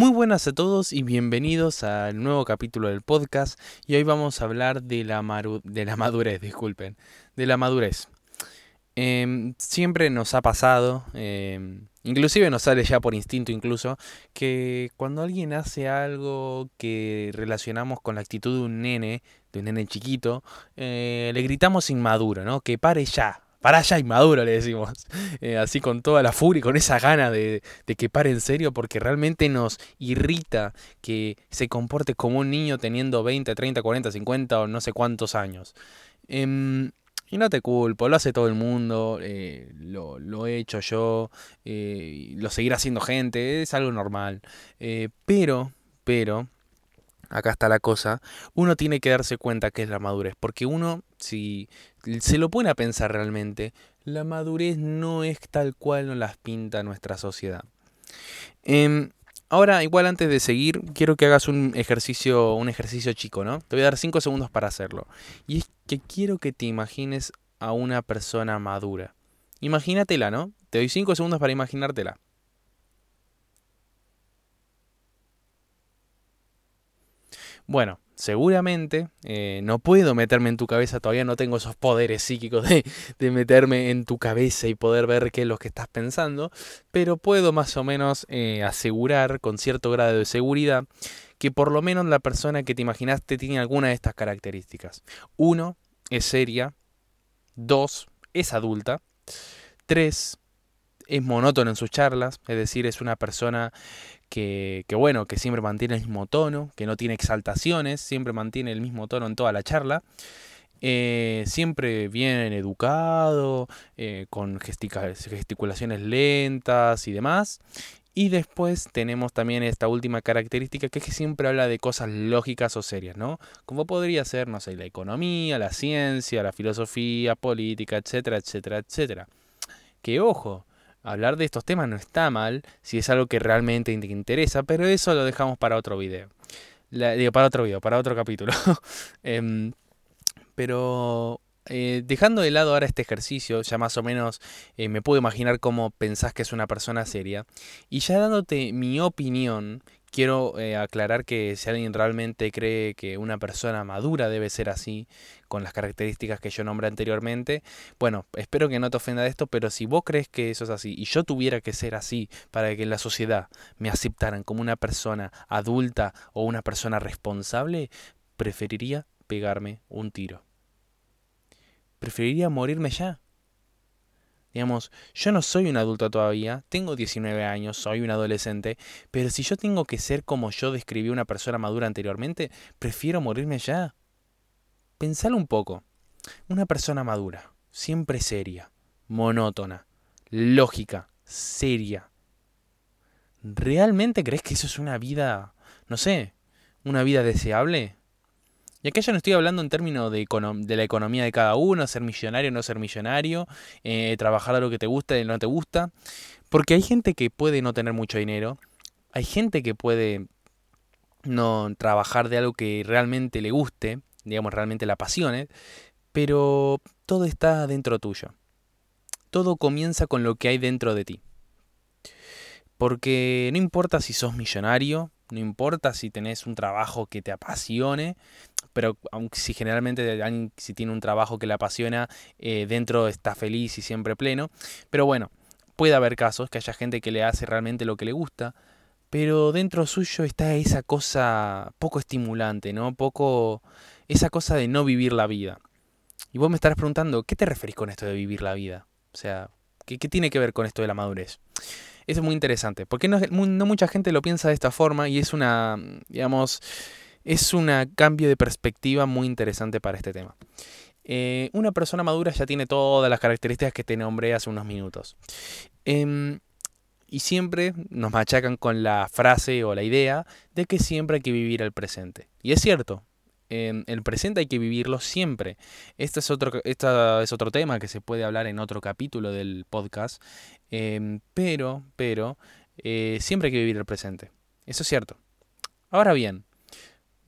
Muy buenas a todos y bienvenidos al nuevo capítulo del podcast y hoy vamos a hablar de la, de la madurez, disculpen, de la madurez. Em, siempre nos ha pasado, em, inclusive nos sale ya por instinto incluso, que cuando alguien hace algo que relacionamos con la actitud de un nene, de un nene chiquito, eh, le gritamos inmaduro, ¿no? Que pare ya, para allá inmaduro, le decimos. Eh, así con toda la furia y con esa gana de, que pare en serio, porque realmente nos irrita que se comporte como un niño teniendo 20, 30, 40, 50 o no sé cuántos años. Em, y no te culpo, lo hace todo el mundo, eh, lo, he hecho yo, eh, lo seguirá haciendo gente, es algo normal. pero, pero, acá está la cosa, uno tiene que darse cuenta que es la madurez, porque uno, si se lo pone a pensar realmente, la madurez no es tal cual nos las pinta nuestra sociedad. Em, ahora, igual antes de seguir, quiero que hagas un ejercicio, un ejercicio chico, ¿no? Te voy a dar 5 segundos para hacerlo. Y es que quiero que te imagines a una persona madura. Imagínatela, ¿no? Te doy 5 segundos para imaginártela. Bueno, seguramente eh, no puedo meterme en tu cabeza, todavía no tengo esos poderes psíquicos de, meterme en tu cabeza y poder ver qué es lo que estás pensando, pero puedo más o menos eh, asegurar con cierto grado de seguridad que por lo menos la persona que te imaginaste tiene alguna de estas características. Uno, es seria. Dos, es adulta. Tres, es monótono en sus charlas, es decir, es una persona que, bueno, que siempre mantiene el mismo tono, que no tiene exaltaciones, siempre mantiene el mismo tono en toda la charla. Eh, siempre bien educado, eh, con gesticulaciones lentas y demás. Y después tenemos también esta última característica que es que siempre habla de cosas lógicas o serias, ¿no? Como podría ser, no sé, la economía, la ciencia, la filosofía, política, etcétera, etcétera, etcétera. Que ojo, hablar de estos temas no está mal si es algo que realmente te interesa, pero eso lo dejamos para otro video. digo, para otro video, para otro capítulo. Em, pero eh, dejando de lado ahora este ejercicio, ya más o menos eh, me puedo imaginar cómo pensás que es una persona seria, y ya dándote mi opinión, quiero eh, aclarar que si alguien realmente cree que una persona madura debe ser así, con las características que yo nombré anteriormente, bueno, espero que no te ofenda esto, pero si vos crees que eso es así y yo tuviera que ser así para que en la sociedad me aceptaran como una persona adulta o una persona responsable, preferiría pegarme un tiro. Preferiría morirme ya. Digamos, yo no soy un adulto todavía, tengo 19 años, soy un adolescente, pero si yo tengo que ser como yo describí a una persona madura anteriormente, prefiero morirme ya. Pensalo un poco. Una persona madura, siempre seria, monótona, lógica, seria. ¿Realmente crees que eso es una vida, no sé, una vida deseable? Y acá ya no estoy hablando en términos de, la economía de cada uno, ser millonario o no ser millonario, eh, trabajar de lo que te gusta y no te gusta. Porque hay gente que puede no tener mucho dinero, hay gente que puede no trabajar de algo que realmente le guste, digamos, realmente la apasione, pero todo está dentro tuyo. Todo comienza con lo que hay dentro de ti. Porque no importa si sos millonario, no importa si tenés un trabajo que te apasione, pero aunque si generalmente si tiene un trabajo que le apasiona, eh, dentro está feliz y siempre pleno. Pero bueno, puede haber casos que haya gente que le hace realmente lo que le gusta, pero dentro suyo está esa cosa poco estimulante, ¿no? Poco esa cosa de no vivir la vida. Y vos me estarás preguntando, ¿qué te referís con esto de vivir la vida? O sea, ¿qué, qué tiene que ver con esto de la madurez? Eso es muy interesante, porque no, no mucha gente lo piensa de esta forma y es una, digamos, es un cambio de perspectiva muy interesante para este tema. Eh, una persona madura ya tiene todas las características que te nombré hace unos minutos. Em, y siempre nos machacan con la frase o la idea de que siempre hay que vivir el presente. Y es cierto, en el presente hay que vivirlo siempre. Este es otro, es otro tema que se puede hablar en otro capítulo del podcast. Em, pero, pero, eh, siempre hay que vivir el presente. Eso es cierto. Ahora bien,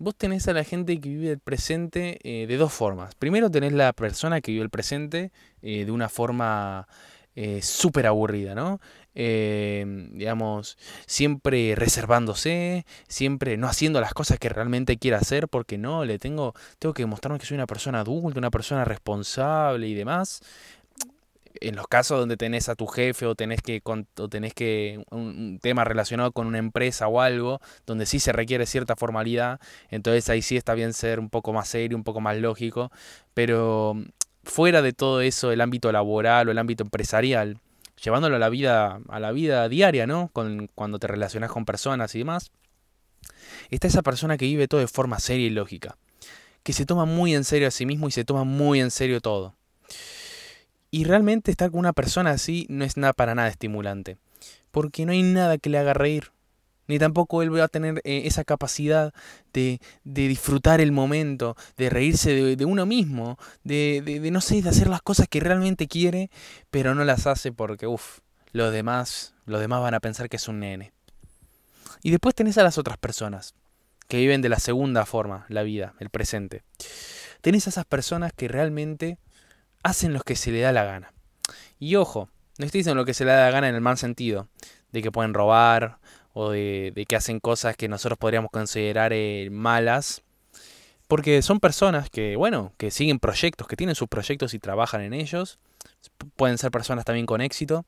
vos tenés a la gente que vive el presente eh, de dos formas. Primero tenés la persona que vive el presente eh, de una forma eh, súper aburrida, ¿no? eh, digamos, siempre reservándose, siempre no haciendo las cosas que realmente quiere hacer, porque no, le tengo, tengo que demostrarme que soy una persona adulta, una persona responsable y demás. En los casos donde tenés a tu jefe o tenés que, tenés que un, tema relacionado con una empresa o algo, donde sí se requiere cierta formalidad, entonces ahí sí está bien ser un poco más serio, un poco más lógico, pero fuera de todo eso, el ámbito laboral o el ámbito empresarial, llevándolo a la vida, a la vida diaria, ¿no? Con, cuando te relacionas con personas y demás, está esa persona que vive todo de forma seria y lógica, que se toma muy en serio a sí mismo y se toma muy en serio todo. Y realmente estar con una persona así no es nada para nada estimulante, porque no hay nada que le haga reír, ni tampoco él va a tener eh, esa capacidad de, de, disfrutar el momento, de reírse de, uno mismo, de, de, no sé, de hacer las cosas que realmente quiere, pero no las hace porque, uff, los demás, los demás van a pensar que es un nene. Y después tenés a las otras personas, que viven de la segunda forma, la vida, el presente. Tenés a esas personas que realmente hacen lo que se le da la gana. Y ojo, no estoy diciendo lo que se le da la gana en el mal sentido, de que pueden robar o de, que hacen cosas que nosotros podríamos considerar eh, malas. Porque son personas que, bueno, que siguen proyectos, que tienen sus proyectos y trabajan en ellos. Pueden ser personas también con éxito.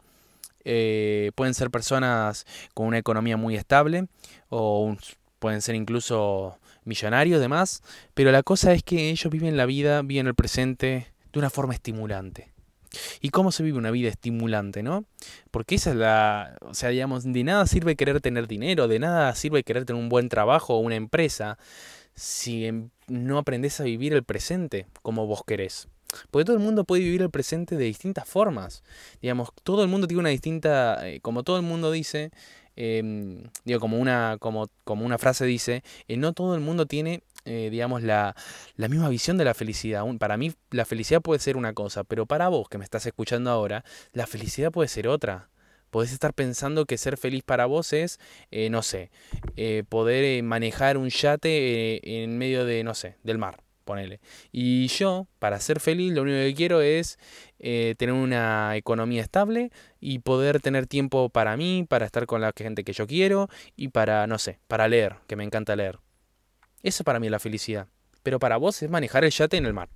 Eh, pueden ser personas con una economía muy estable. O pueden ser incluso millonarios, demás. Pero la cosa es que ellos viven la vida, viven el presente de una forma estimulante. ¿Y cómo se vive una vida estimulante, no? Porque esa es la... O sea, digamos, de nada sirve querer tener dinero, de nada sirve querer tener un buen trabajo o una empresa si em, no aprendes a vivir el presente como vos querés. Porque todo el mundo puede vivir el presente de distintas formas. Digamos, todo el mundo tiene una distinta, eh, como todo el mundo dice, em, digo, como una, como, como una frase dice, eh, no todo el mundo tiene eh, digamos, la, la, misma visión de la felicidad. Para mí la felicidad puede ser una cosa, pero para vos que me estás escuchando ahora, la felicidad puede ser otra. Podés estar pensando que ser feliz para vos es, eh, no sé, eh, poder manejar un yate en medio de, no sé, del mar, ponele. Y yo, para ser feliz, lo único que quiero es tener una economía estable y poder tener tiempo para mí, para estar con la gente que yo quiero y para, no sé, para leer, que me encanta leer. Eso para mí es la felicidad. Pero para vos es manejar el yate en el mar.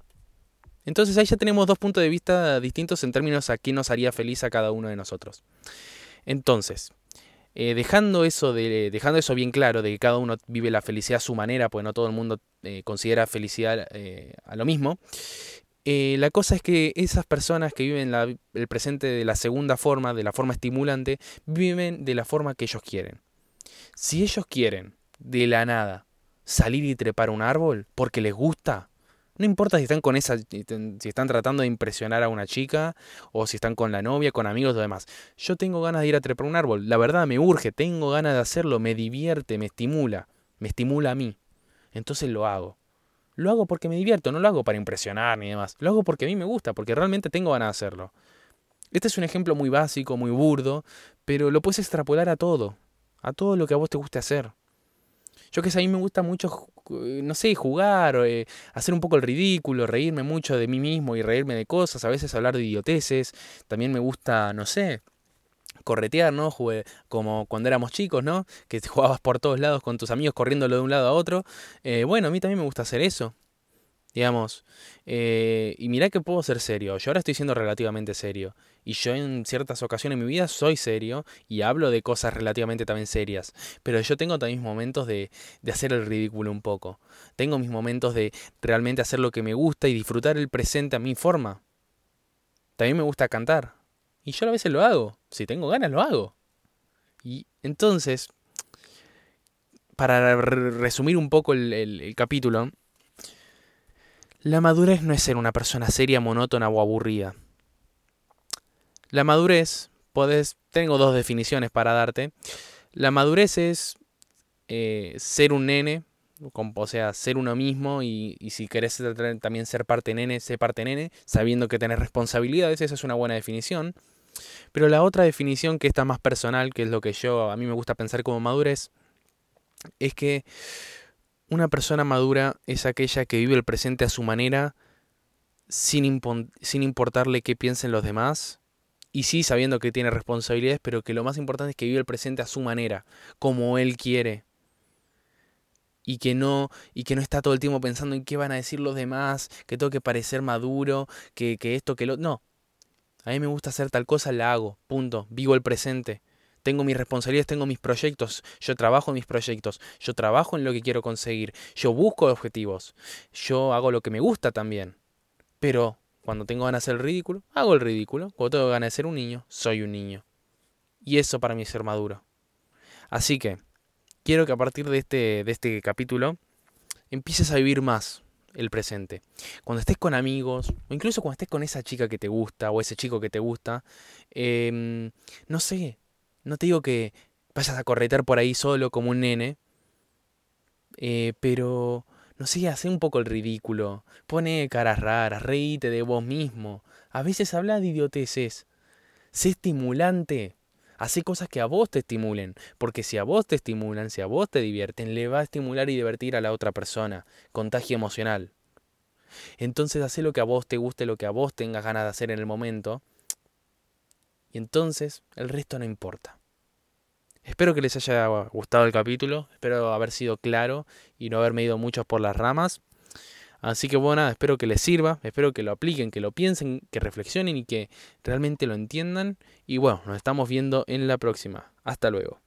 Entonces ahí ya tenemos dos puntos de vista distintos en términos a qué nos haría feliz a cada uno de nosotros. Entonces, eh, dejando, eso de, dejando eso bien claro, de que cada uno vive la felicidad a su manera, pues no todo el mundo eh, considera felicidad eh, a lo mismo, la cosa es que esas personas que viven el presente de la segunda forma, de la forma estimulante, viven de la forma que ellos quieren. Si ellos quieren, de la nada, salir y trepar un árbol porque les gusta. No importa si están con esa, si están tratando de impresionar a una chica o si están con la novia, con amigos o demás. Yo tengo ganas de ir a trepar un árbol. La verdad me urge, tengo ganas de hacerlo, me divierte, me estimula, me estimula a mí. Entonces lo hago. Lo hago porque me divierto, no lo hago para impresionar ni demás. Lo hago porque a mí me gusta, porque realmente tengo ganas de hacerlo. Este es un ejemplo muy básico, muy burdo, pero lo puedes extrapolar a todo, a todo lo que a vos te guste hacer. Yo que sé, a mí me gusta mucho, no sé, jugar, eh, hacer un poco el ridículo, reírme mucho de mí mismo y reírme de cosas, a veces hablar de idioteces. También me gusta, no sé, corretear, ¿no? Jugué como cuando éramos chicos, ¿no? Que jugabas por todos lados con tus amigos corriéndolo de un lado a otro. Eh, bueno, a mí también me gusta hacer eso. Digamos, eh, y mirá que puedo ser serio. Yo ahora estoy siendo relativamente serio. Y yo en ciertas ocasiones en mi vida soy serio y hablo de cosas relativamente también serias. Pero yo tengo también momentos de, de hacer el ridículo un poco. Tengo mis momentos de realmente hacer lo que me gusta y disfrutar el presente a mi forma. También me gusta cantar. Y yo a veces lo hago. Si tengo ganas, lo hago. Y entonces, para resumir un poco el, el capítulo, la madurez no es ser una persona seria, monótona o aburrida. La madurez, podés, tengo dos definiciones para darte. La madurez es eh, ser un nene, o sea, ser uno mismo y, si querés también ser parte nene, ser parte nene, sabiendo que tenés responsabilidades, esa es una buena definición. Pero la otra definición que está más personal, que es lo que yo a mí me gusta pensar como madurez, es que una persona madura es aquella que vive el presente a su manera, sin, sin importarle qué piensen los demás, y sí sabiendo que tiene responsabilidades, pero que lo más importante es que vive el presente a su manera, como él quiere. Y que no, y que no está todo el tiempo pensando en qué van a decir los demás, que tengo que parecer maduro, que, que esto, que lo. No. A mí me gusta hacer tal cosa, la hago. Punto. Vivo el presente. Tengo mis responsabilidades, tengo mis proyectos. Yo trabajo en mis proyectos. Yo trabajo en lo que quiero conseguir. Yo busco objetivos. Yo hago lo que me gusta también. Pero cuando tengo ganas de hacer el ridículo, hago el ridículo. Cuando tengo ganas de ser un niño, soy un niño. Y eso para mí es ser maduro. Así que, quiero que a partir de este, de este capítulo empieces a vivir más el presente. Cuando estés con amigos, o incluso cuando estés con esa chica que te gusta, o ese chico que te gusta, em, no sé, no te digo que vayas a corretear por ahí solo como un nene, eh, pero no sé, hace un poco el ridículo. Pone caras raras, reíte de vos mismo. A veces habla de idioteces. Sé estimulante. Hace cosas que a vos te estimulen. Porque si a vos te estimulan, si a vos te divierten, le va a estimular y divertir a la otra persona. Contagio emocional. Entonces hace lo que a vos te guste, lo que a vos tengas ganas de hacer en el momento. Y entonces el resto no importa. Espero que les haya gustado el capítulo, espero haber sido claro y no haberme ido mucho por las ramas. Así que bueno, espero que les sirva, espero que lo apliquen, que lo piensen, que reflexionen y que realmente lo entiendan. Y bueno, nos estamos viendo en la próxima. Hasta luego.